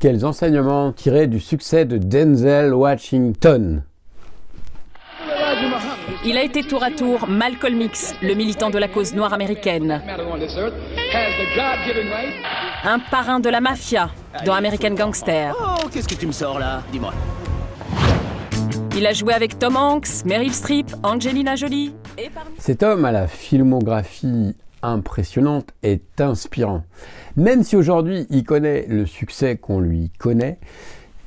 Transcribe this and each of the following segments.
Quels enseignements tirer du succès de Denzel Washington? Il a été tour à tour Malcolm X, le militant de la cause noire américaine. Un parrain de la mafia dans American Gangster. Oh, qu'est-ce que tu me sors là? Dis-moi. Il a joué avec Tom Hanks, Meryl Streep, Angelina Jolie et parmi... Cet homme à la filmographie impressionnante est inspirant. Même si aujourd'hui il connaît le succès qu'on lui connaît,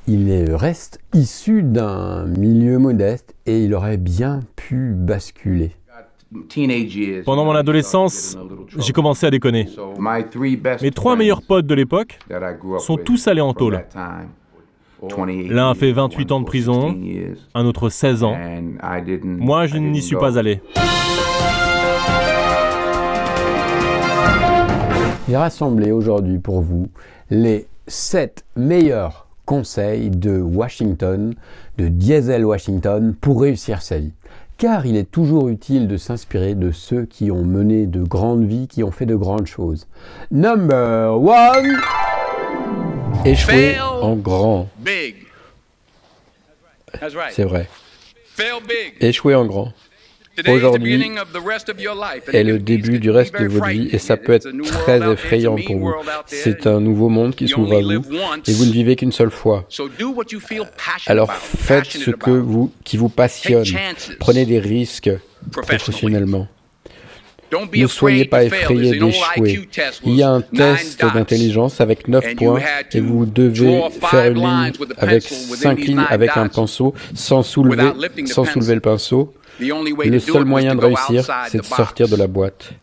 il reste issu d'un milieu modeste et il aurait bien pu basculer. Pendant mon adolescence, j'ai commencé à déconner. Mes trois meilleurs potes de l'époque sont tous allés en tôle. L'un a fait 28 ans de prison, un autre 16 ans. Moi, je n'y suis pas allé. J'ai rassemblé aujourd'hui pour vous les 7 meilleurs conseils de Washington, de Diesel Washington, pour réussir sa vie. Car il est toujours utile de s'inspirer de ceux qui ont mené de grandes vies, qui ont fait de grandes choses. Number one Échouer en grand. C'est vrai. Échouer en grand. Aujourd'hui est le début du reste de votre vie et ça peut être très effrayant pour vous. C'est un nouveau monde qui s'ouvre à vous et vous ne vivez qu'une seule fois. Alors faites ce que vous, qui vous passionne. Prenez des risques professionnellement. Ne soyez pas effrayé d'échouer. Il y a un test d'intelligence avec 9 points et vous devez faire une ligne avec 5 lignes avec un pinceau sans soulever, sans soulever le pinceau. Le seul moyen de réussir, c'est de sortir de la boîte.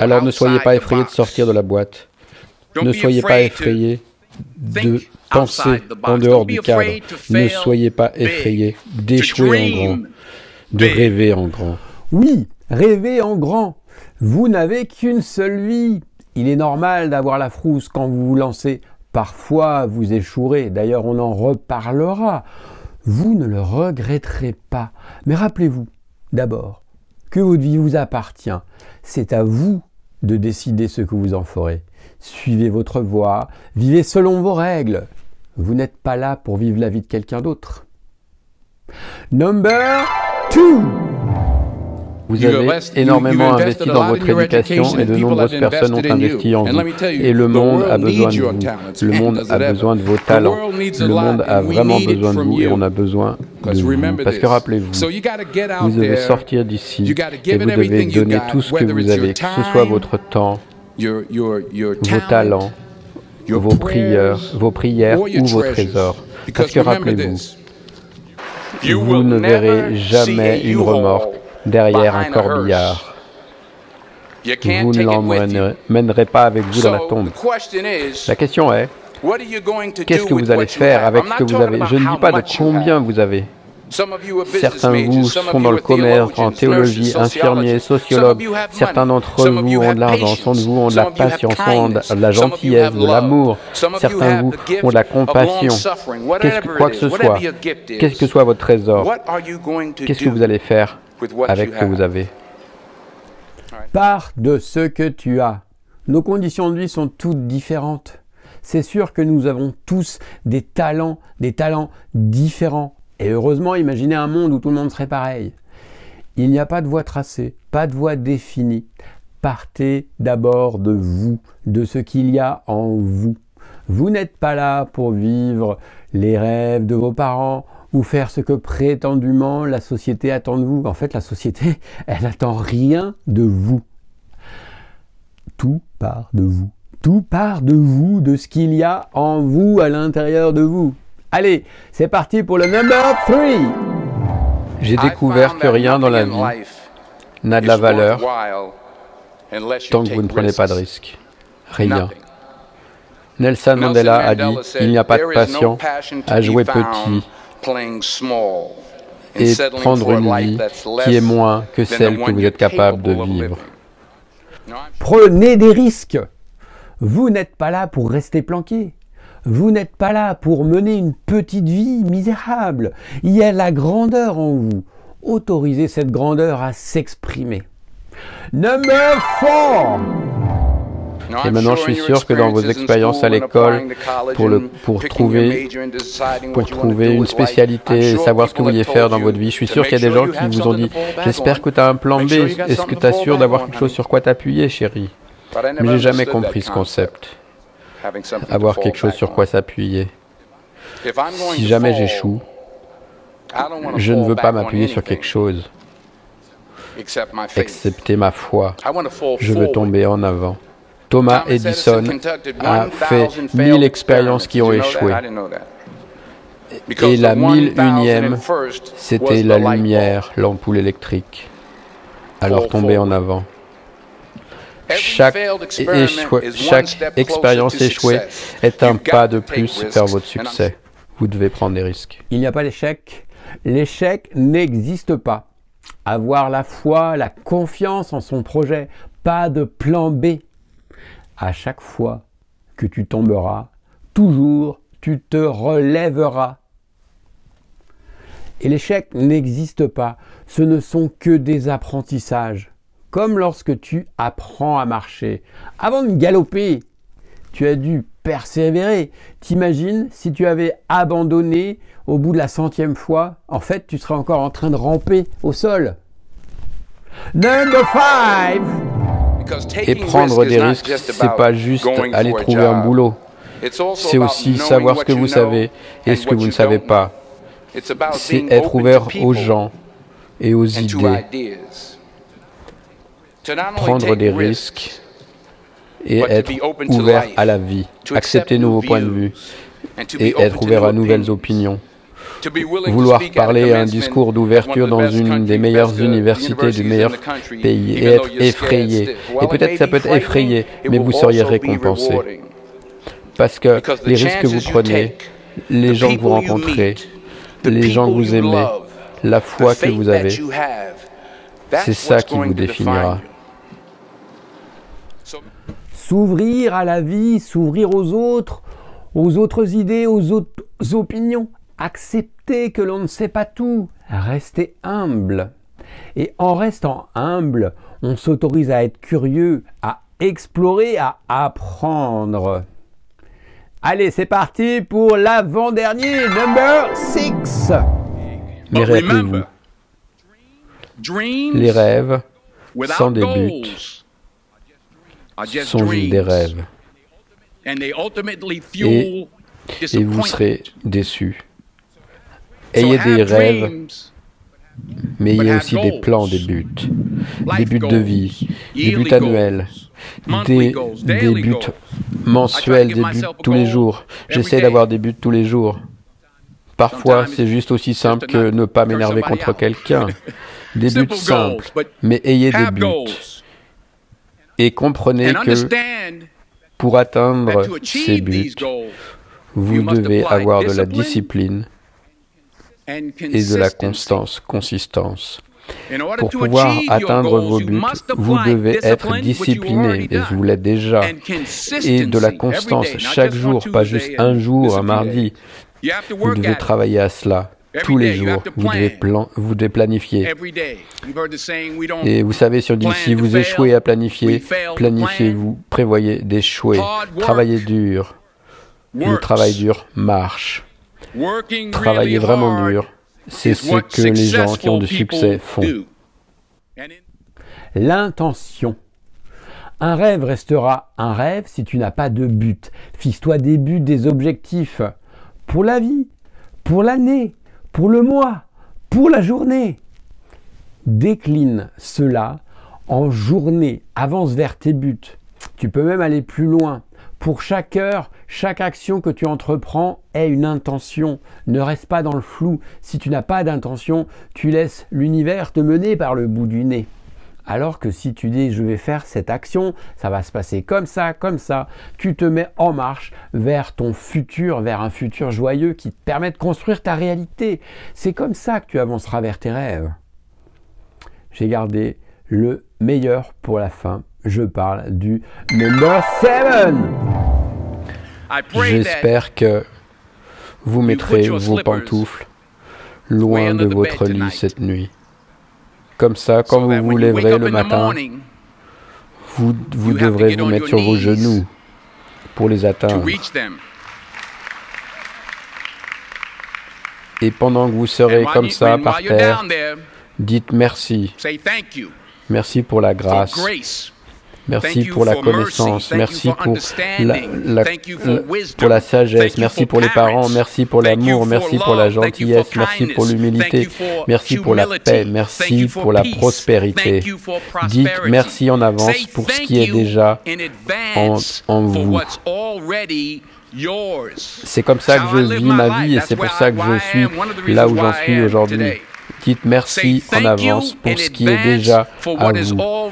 Alors ne soyez pas effrayé de sortir de la boîte. Ne soyez pas effrayé de penser en dehors du cadre. Ne soyez pas effrayé d'échouer en grand, de rêver en grand. Oui, rêver en grand. Vous n'avez qu'une seule vie. Il est normal d'avoir la frousse quand vous vous lancez. Parfois, vous échouerez. D'ailleurs, on en reparlera vous ne le regretterez pas. Mais rappelez-vous d'abord que votre vie vous appartient. C'est à vous de décider ce que vous en ferez. Suivez votre voie, vivez selon vos règles. Vous n'êtes pas là pour vivre la vie de quelqu'un d'autre. Number 2 vous avez énormément investi dans votre éducation et de nombreuses personnes ont investi en vous. Et le monde a besoin de vous. Le monde a besoin de vos talents. Le monde a vraiment besoin de vous et on a besoin de vous. Parce que rappelez-vous, vous devez sortir d'ici et vous devez donner tout ce que vous avez, que ce soit votre temps, vos talents, vos prières, vos prières ou vos trésors. Parce que rappelez-vous, vous ne verrez jamais une remorque derrière un corbillard. Vous ne l'emmènerez pas avec vous dans la tombe. La question est, qu'est-ce que vous allez faire avec ce que vous avez? Je ne dis pas de combien vous avez. Certains de vous sont dans le commerce, en théologie, infirmiers, sociologues. Certains d'entre vous ont de l'argent, de vous ont de la patience, ont de la gentillesse, de l'amour. Certains de vous ont de la compassion. Qu'est-ce que quoi que ce soit, qu'est-ce que soit votre trésor? Qu'est-ce que vous allez faire? Avec ce que vous avez. Pars de ce que tu as. Nos conditions de vie sont toutes différentes. C'est sûr que nous avons tous des talents, des talents différents. Et heureusement, imaginez un monde où tout le monde serait pareil. Il n'y a pas de voie tracée, pas de voie définie. Partez d'abord de vous, de ce qu'il y a en vous. Vous n'êtes pas là pour vivre les rêves de vos parents ou faire ce que prétendument la société attend de vous. En fait, la société, elle n'attend rien de vous. Tout part de vous. Tout part de vous, de ce qu'il y a en vous, à l'intérieur de vous. Allez, c'est parti pour le number 3. J'ai découvert que rien dans la vie n'a de la valeur tant que vous ne prenez pas de risques. Rien. Nelson Mandela a dit, il n'y a pas de passion à jouer petit et prendre une vie qui est moins que celle que vous êtes capable de vivre. Prenez des risques. Vous n'êtes pas là pour rester planqué. Vous n'êtes pas là pour mener une petite vie misérable. Il y a la grandeur en vous. Autorisez cette grandeur à s'exprimer. Number 4. Et maintenant, je suis sûr que dans vos expériences à l'école, pour, le, pour, trouver, pour trouver une spécialité et savoir ce que vous vouliez faire dans votre vie, je suis sûr qu'il y a des gens qui vous ont dit J'espère que tu as un plan B. Est-ce que tu as sûr d'avoir quelque chose sur quoi t'appuyer, chérie Mais j'ai jamais compris ce concept. Avoir quelque chose sur quoi s'appuyer. Si jamais j'échoue, je ne veux pas m'appuyer sur quelque chose, excepté ma foi. Je veux tomber en avant. Thomas Edison a fait mille expériences qui ont échoué. Et la mille unième, c'était la lumière, l'ampoule électrique. Alors tomber en avant. Chaque, chaque expérience échouée est un pas de plus vers votre succès. Vous devez prendre des risques. Il n'y a pas d'échec. L'échec n'existe pas. Avoir la foi, la confiance en son projet, pas de plan B. À chaque fois que tu tomberas, toujours tu te relèveras. Et l'échec n'existe pas. Ce ne sont que des apprentissages. Comme lorsque tu apprends à marcher. Avant de galoper, tu as dû persévérer. T'imagines si tu avais abandonné au bout de la centième fois, en fait, tu serais encore en train de ramper au sol. Number five. Et prendre des risques, c'est pas juste aller trouver un boulot. C'est aussi savoir ce que vous savez et ce que vous ne savez pas. C'est être ouvert aux gens et aux idées. Prendre des risques et être ouvert à la vie, accepter nouveaux points de vue et être ouvert à nouvelles opinions. Vouloir parler un discours d'ouverture dans une des meilleures universités du meilleur pays et être effrayé. Et peut-être que ça peut être effrayé, mais vous seriez récompensé. Parce que les risques que vous prenez, les gens que vous rencontrez, les gens que vous aimez, la foi que vous avez, c'est ça qui vous définira. S'ouvrir à la vie, s'ouvrir aux autres, aux autres idées, aux autres opinions. Accepter que l'on ne sait pas tout. Rester humble. Et en restant humble, on s'autorise à être curieux, à explorer, à apprendre. Allez, c'est parti pour l'avant-dernier, number 6. Mais rappelez-vous, les rêves sans des buts sont juste des rêves. Et, et vous serez déçus. Ayez des rêves, mais ayez aussi des plans, des buts, des buts de vie, des buts annuels, des, des buts mensuels, des buts tous les jours. J'essaie d'avoir des buts tous les jours. Parfois, c'est juste aussi simple que ne pas m'énerver contre quelqu'un. Des buts simples, mais ayez des buts. Et comprenez que pour atteindre ces buts, vous devez avoir de la discipline et de la constance, consistance. Pour pouvoir atteindre vos buts, vous devez être discipliné, et vous l'êtes déjà, et de la constance chaque jour, pas juste un jour, un mardi. Vous devez travailler à cela tous les jours. Vous devez, plan vous devez planifier. Et vous savez, dit si vous échouez à planifier, planifiez-vous, prévoyez d'échouer. Travaillez dur. Le travail dur marche. Travailler vraiment dur, c'est ce que les gens qui ont du succès font. L'intention. Un rêve restera un rêve si tu n'as pas de but. Fixe-toi des buts, des objectifs pour la vie, pour l'année, pour le mois, pour la journée. Décline cela en journée, avance vers tes buts. Tu peux même aller plus loin. Pour chaque heure, chaque action que tu entreprends est une intention. Ne reste pas dans le flou. Si tu n'as pas d'intention, tu laisses l'univers te mener par le bout du nez. Alors que si tu dis je vais faire cette action, ça va se passer comme ça, comme ça, tu te mets en marche vers ton futur, vers un futur joyeux qui te permet de construire ta réalité. C'est comme ça que tu avanceras vers tes rêves. J'ai gardé le meilleur pour la fin je parle du number 7. J'espère que vous mettrez vos pantoufles loin de votre lit cette nuit. Comme ça, quand vous vous lèverez le matin, Vous, vous devrez vous mettre sur vos genoux pour les atteindre. Et pendant que vous serez comme ça par terre, dites merci. Merci pour la grâce. Merci pour la connaissance. Merci pour la, pour la sagesse. Merci pour les parents. Merci pour l'amour. Merci pour la gentillesse. Merci pour l'humilité. Merci pour la paix. Merci pour la prospérité. Dites merci en avance pour ce qui est déjà en, en vous. C'est comme ça que je vis ma vie et c'est pour ça que je suis là où j'en suis aujourd'hui. Dites merci en avance pour ce qui est déjà à vous.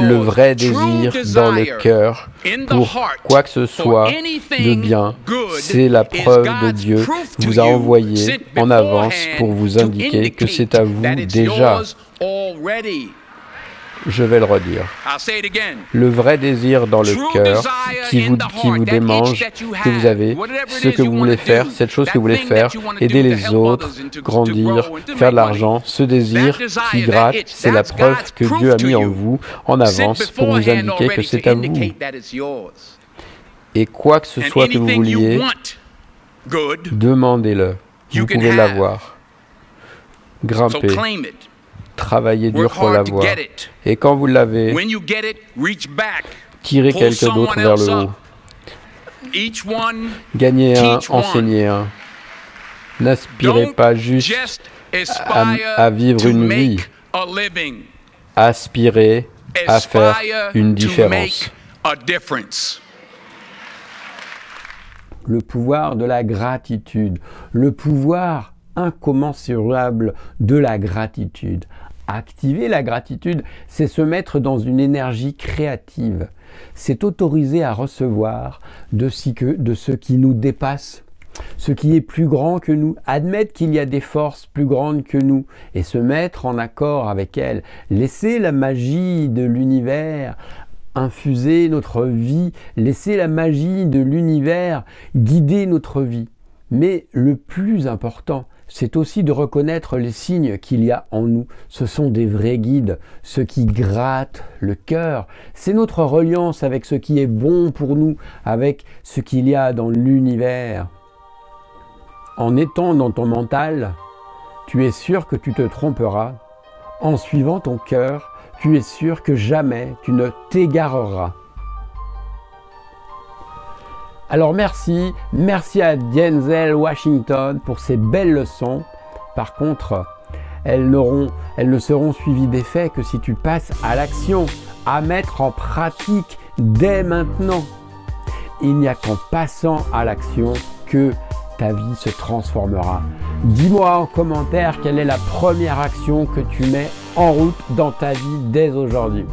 Le vrai désir dans le cœur pour quoi que ce soit de bien, c'est la preuve de Dieu vous a envoyé en avance pour vous indiquer que c'est à vous déjà. Je vais le redire. Le vrai désir dans le cœur qui vous, qui vous démange, que vous avez, ce que vous voulez faire, cette chose que vous voulez faire, aider les autres, grandir, faire de l'argent, ce désir qui gratte, c'est la preuve que Dieu a mis en vous en avance pour vous indiquer que c'est à vous. Et quoi que ce soit que vous vouliez, demandez-le. Vous pouvez l'avoir. Grimpez. Travaillez dur pour l'avoir. Et quand vous l'avez, tirez quelqu'un d'autre vers le haut. Gagnez un, enseignez un. N'aspirez pas juste à, vivre une vie. Aspirez à faire une différence. Le pouvoir de la gratitude, le pouvoir incommensurable de la gratitude. Activer la gratitude, c'est se mettre dans une énergie créative. C'est autoriser à recevoir de, ce qui nous dépasse, ce qui est plus grand que nous, admettre qu'il y a des forces plus grandes que nous et se mettre en accord avec elles. Laisser la magie de l'univers infuser notre vie, laisser la magie de l'univers guider notre vie. Mais le plus important, c'est aussi de reconnaître les signes qu'il y a en nous. Ce sont des vrais guides, ce qui gratte le cœur. C'est notre reliance avec ce qui est bon pour nous, avec ce qu'il y a dans l'univers. En étant dans ton mental, tu es sûr que tu te tromperas. En suivant ton cœur, tu es sûr que jamais tu ne t'égareras. Alors merci, merci à Denzel Washington pour ces belles leçons. Par contre, elles, ne seront suivies d'effet que si tu passes à l'action, à mettre en pratique dès maintenant. Il n'y a qu'en passant à l'action que ta vie se transformera. Dis-moi en commentaire quelle est la première action que tu mets en route dans ta vie dès aujourd'hui.